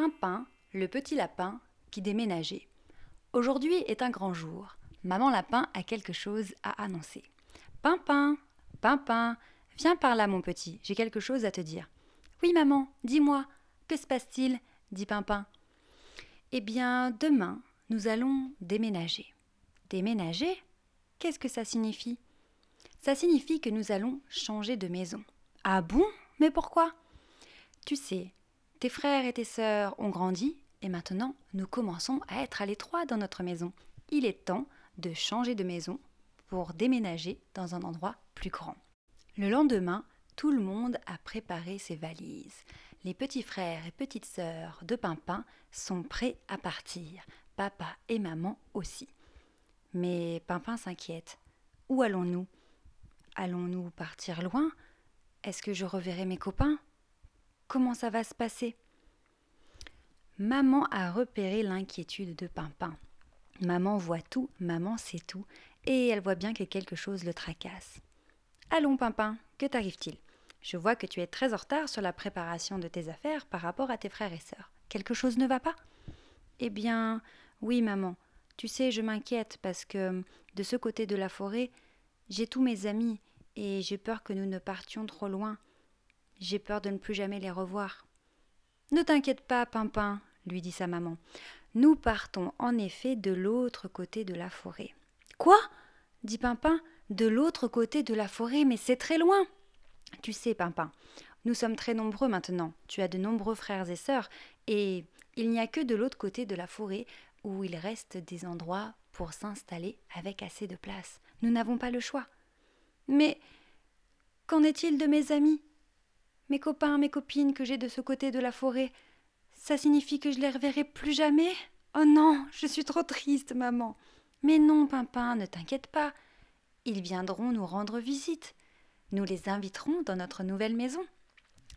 Pimpin, le petit lapin qui déménageait. Aujourd'hui est un grand jour. Maman lapin a quelque chose à annoncer. Pimpin, Pimpin, viens par là mon petit, j'ai quelque chose à te dire. Oui maman, dis-moi, que se passe-t-il? dit Pimpin. Eh bien, demain, nous allons déménager. Déménager? Qu'est-ce que ça signifie? Ça signifie que nous allons changer de maison. Ah bon? Mais pourquoi? Tu sais, tes frères et tes sœurs ont grandi et maintenant nous commençons à être à l'étroit dans notre maison. Il est temps de changer de maison pour déménager dans un endroit plus grand. Le lendemain, tout le monde a préparé ses valises. Les petits frères et petites sœurs de Pimpin sont prêts à partir, papa et maman aussi. Mais Pimpin s'inquiète. Où allons-nous? Allons-nous partir loin? Est-ce que je reverrai mes copains? Comment ça va se passer Maman a repéré l'inquiétude de Pimpin. Maman voit tout, maman sait tout, et elle voit bien que quelque chose le tracasse. Allons, Pimpin, que t'arrive-t-il? Je vois que tu es très en retard sur la préparation de tes affaires par rapport à tes frères et sœurs. Quelque chose ne va pas? Eh bien, oui, maman. Tu sais, je m'inquiète parce que de ce côté de la forêt, j'ai tous mes amis et j'ai peur que nous ne partions trop loin. J'ai peur de ne plus jamais les revoir. Ne t'inquiète pas, Pimpin, lui dit sa maman. Nous partons en effet de l'autre côté de la forêt. Quoi? dit Pimpin. De l'autre côté de la forêt, mais c'est très loin. Tu sais, Pimpin, nous sommes très nombreux maintenant. Tu as de nombreux frères et sœurs, et il n'y a que de l'autre côté de la forêt où il reste des endroits pour s'installer avec assez de place. Nous n'avons pas le choix. Mais qu'en est-il de mes amis? Mes copains, mes copines que j'ai de ce côté de la forêt ça signifie que je les reverrai plus jamais? Oh non, je suis trop triste, maman. Mais non, Pimpin, ne t'inquiète pas. Ils viendront nous rendre visite. Nous les inviterons dans notre nouvelle maison.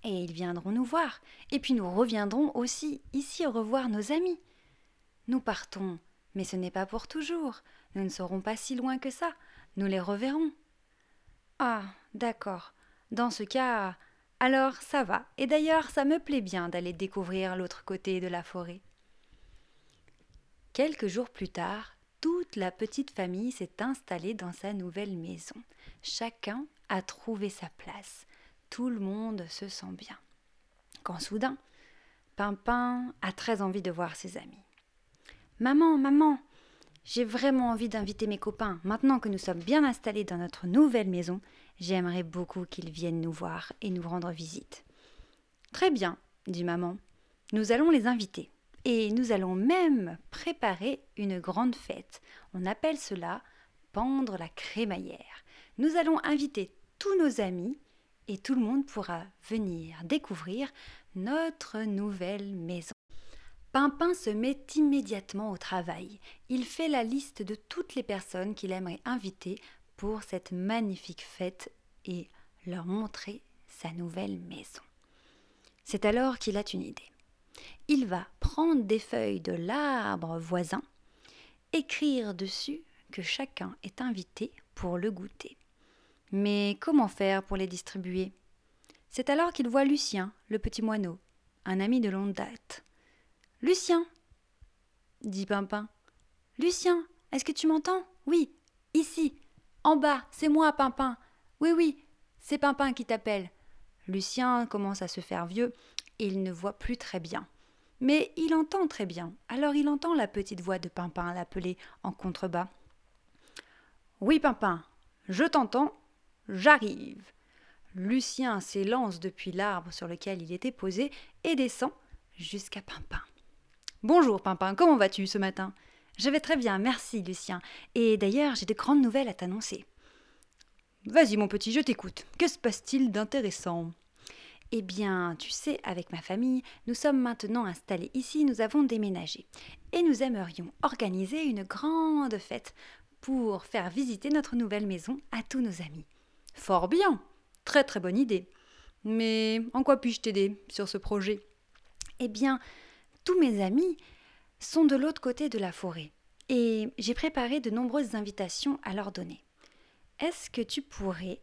Et ils viendront nous voir. Et puis nous reviendrons aussi ici revoir nos amis. Nous partons, mais ce n'est pas pour toujours. Nous ne serons pas si loin que ça. Nous les reverrons. Ah, d'accord. Dans ce cas, alors ça va, et d'ailleurs ça me plaît bien d'aller découvrir l'autre côté de la forêt. Quelques jours plus tard, toute la petite famille s'est installée dans sa nouvelle maison. Chacun a trouvé sa place. Tout le monde se sent bien. Quand soudain, Pimpin a très envie de voir ses amis. Maman, maman, j'ai vraiment envie d'inviter mes copains. Maintenant que nous sommes bien installés dans notre nouvelle maison, j'aimerais beaucoup qu'ils viennent nous voir et nous rendre visite. Très bien, dit maman. Nous allons les inviter. Et nous allons même préparer une grande fête. On appelle cela pendre la crémaillère. Nous allons inviter tous nos amis et tout le monde pourra venir découvrir notre nouvelle maison. Pimpin se met immédiatement au travail. Il fait la liste de toutes les personnes qu'il aimerait inviter pour cette magnifique fête et leur montrer sa nouvelle maison. C'est alors qu'il a une idée. Il va prendre des feuilles de l'arbre voisin, écrire dessus que chacun est invité pour le goûter. Mais comment faire pour les distribuer? C'est alors qu'il voit Lucien, le petit moineau, un ami de longue date. Lucien dit Pimpin. Lucien, est-ce que tu m'entends? Oui, ici, en bas, c'est moi, Pimpin. Oui, oui, c'est Pimpin qui t'appelle. Lucien commence à se faire vieux et il ne voit plus très bien. Mais il entend très bien, alors il entend la petite voix de Pimpin l'appeler en contrebas. Oui, Pimpin, je t'entends, j'arrive. Lucien s'élance depuis l'arbre sur lequel il était posé et descend jusqu'à Pimpin. Bonjour Pimpin, comment vas-tu ce matin? Je vais très bien, merci Lucien. Et d'ailleurs, j'ai de grandes nouvelles à t'annoncer. Vas-y mon petit, je t'écoute. Que se passe-t-il d'intéressant? Eh bien, tu sais, avec ma famille, nous sommes maintenant installés ici, nous avons déménagé. Et nous aimerions organiser une grande fête pour faire visiter notre nouvelle maison à tous nos amis. Fort bien, très très bonne idée. Mais en quoi puis-je t'aider sur ce projet? Eh bien, tous mes amis sont de l'autre côté de la forêt et j'ai préparé de nombreuses invitations à leur donner. Est-ce que tu pourrais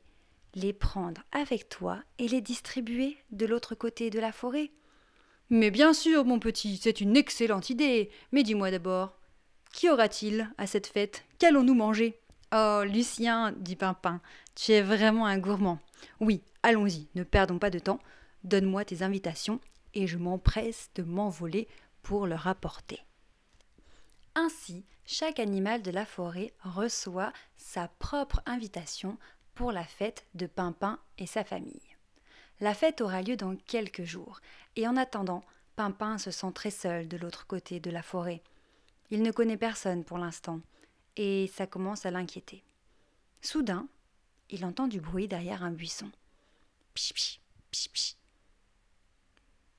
les prendre avec toi et les distribuer de l'autre côté de la forêt? Mais bien sûr, mon petit, c'est une excellente idée. Mais dis-moi d'abord, Qu'y aura-t-il à cette fête Qu'allons-nous manger? Oh, Lucien, dit Pimpin, tu es vraiment un gourmand. Oui, allons-y, ne perdons pas de temps. Donne-moi tes invitations et je m'empresse de m'envoler pour leur apporter. Ainsi, chaque animal de la forêt reçoit sa propre invitation pour la fête de Pimpin et sa famille. La fête aura lieu dans quelques jours, et en attendant, Pimpin se sent très seul de l'autre côté de la forêt. Il ne connaît personne pour l'instant, et ça commence à l'inquiéter. Soudain, il entend du bruit derrière un buisson. Pich, pich, pich, pich.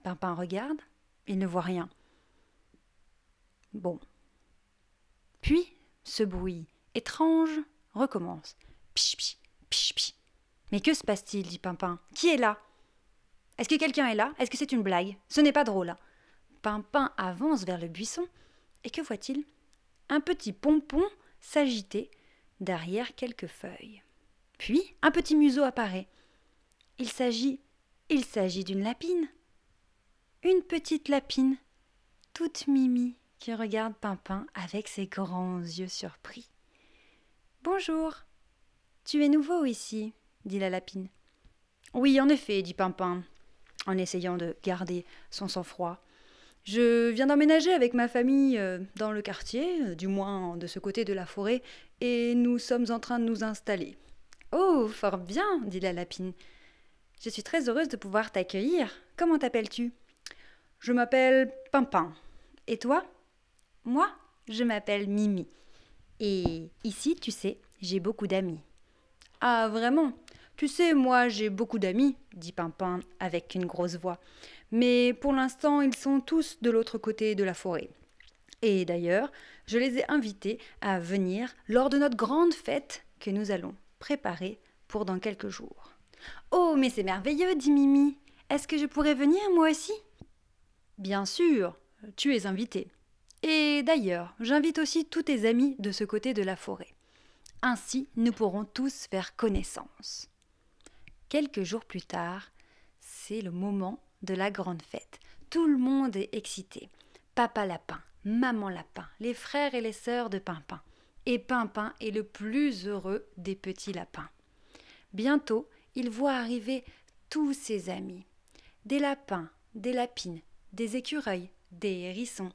Pimpin regarde, il ne voit rien. Bon. Puis, ce bruit étrange recommence. Pich, pich, pich, pich. Mais que se passe-t-il dit Pimpin? Qui est là? Est-ce que quelqu'un est là? Est-ce que c'est une blague? Ce n'est pas drôle. Pimpin avance vers le buisson et que voit-il? Un petit pompon s'agiter derrière quelques feuilles. Puis un petit museau apparaît. Il s'agit il s'agit d'une lapine. Une petite lapine, toute mimi, qui regarde Pimpin avec ses grands yeux surpris. Bonjour. Tu es nouveau ici, dit la lapine. Oui, en effet, dit Pimpin, en essayant de garder son sang-froid. Je viens d'emménager avec ma famille euh, dans le quartier, euh, du moins de ce côté de la forêt, et nous sommes en train de nous installer. Oh, fort bien, dit la lapine. Je suis très heureuse de pouvoir t'accueillir. Comment t'appelles-tu? Je m'appelle Pimpin. Et toi? Moi, je m'appelle Mimi. Et ici, tu sais, j'ai beaucoup d'amis. Ah, vraiment? Tu sais, moi, j'ai beaucoup d'amis, dit Pimpin avec une grosse voix mais pour l'instant ils sont tous de l'autre côté de la forêt. Et d'ailleurs, je les ai invités à venir lors de notre grande fête que nous allons préparer pour dans quelques jours. Oh, mais c'est merveilleux, dit Mimi. Est-ce que je pourrais venir moi aussi? Bien sûr, tu es invité. Et d'ailleurs, j'invite aussi tous tes amis de ce côté de la forêt. Ainsi, nous pourrons tous faire connaissance. Quelques jours plus tard, c'est le moment de la grande fête. Tout le monde est excité. Papa lapin, maman lapin, les frères et les sœurs de Pimpin. Et Pimpin est le plus heureux des petits lapins. Bientôt, il voit arriver tous ses amis. Des lapins, des lapines, des écureuils, des hérissons,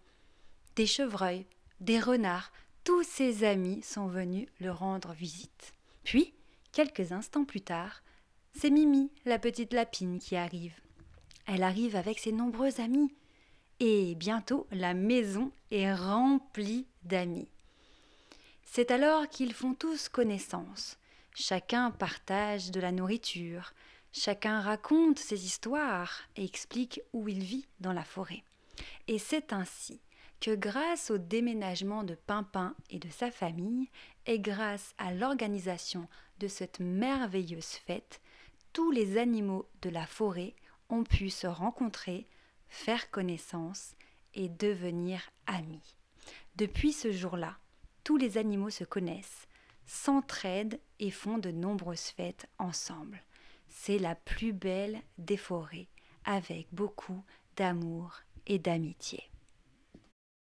des chevreuils, des renards, tous ses amis sont venus le rendre visite. Puis, quelques instants plus tard, c'est Mimi, la petite lapine, qui arrive. Elle arrive avec ses nombreux amis. Et bientôt, la maison est remplie d'amis. C'est alors qu'ils font tous connaissance. Chacun partage de la nourriture, chacun raconte ses histoires et explique où il vit dans la forêt. Et c'est ainsi que grâce au déménagement de Pimpin et de sa famille, et grâce à l'organisation de cette merveilleuse fête, tous les animaux de la forêt ont pu se rencontrer, faire connaissance et devenir amis. Depuis ce jour-là, tous les animaux se connaissent, s'entraident et font de nombreuses fêtes ensemble. C'est la plus belle des forêts, avec beaucoup d'amour et d'amitié.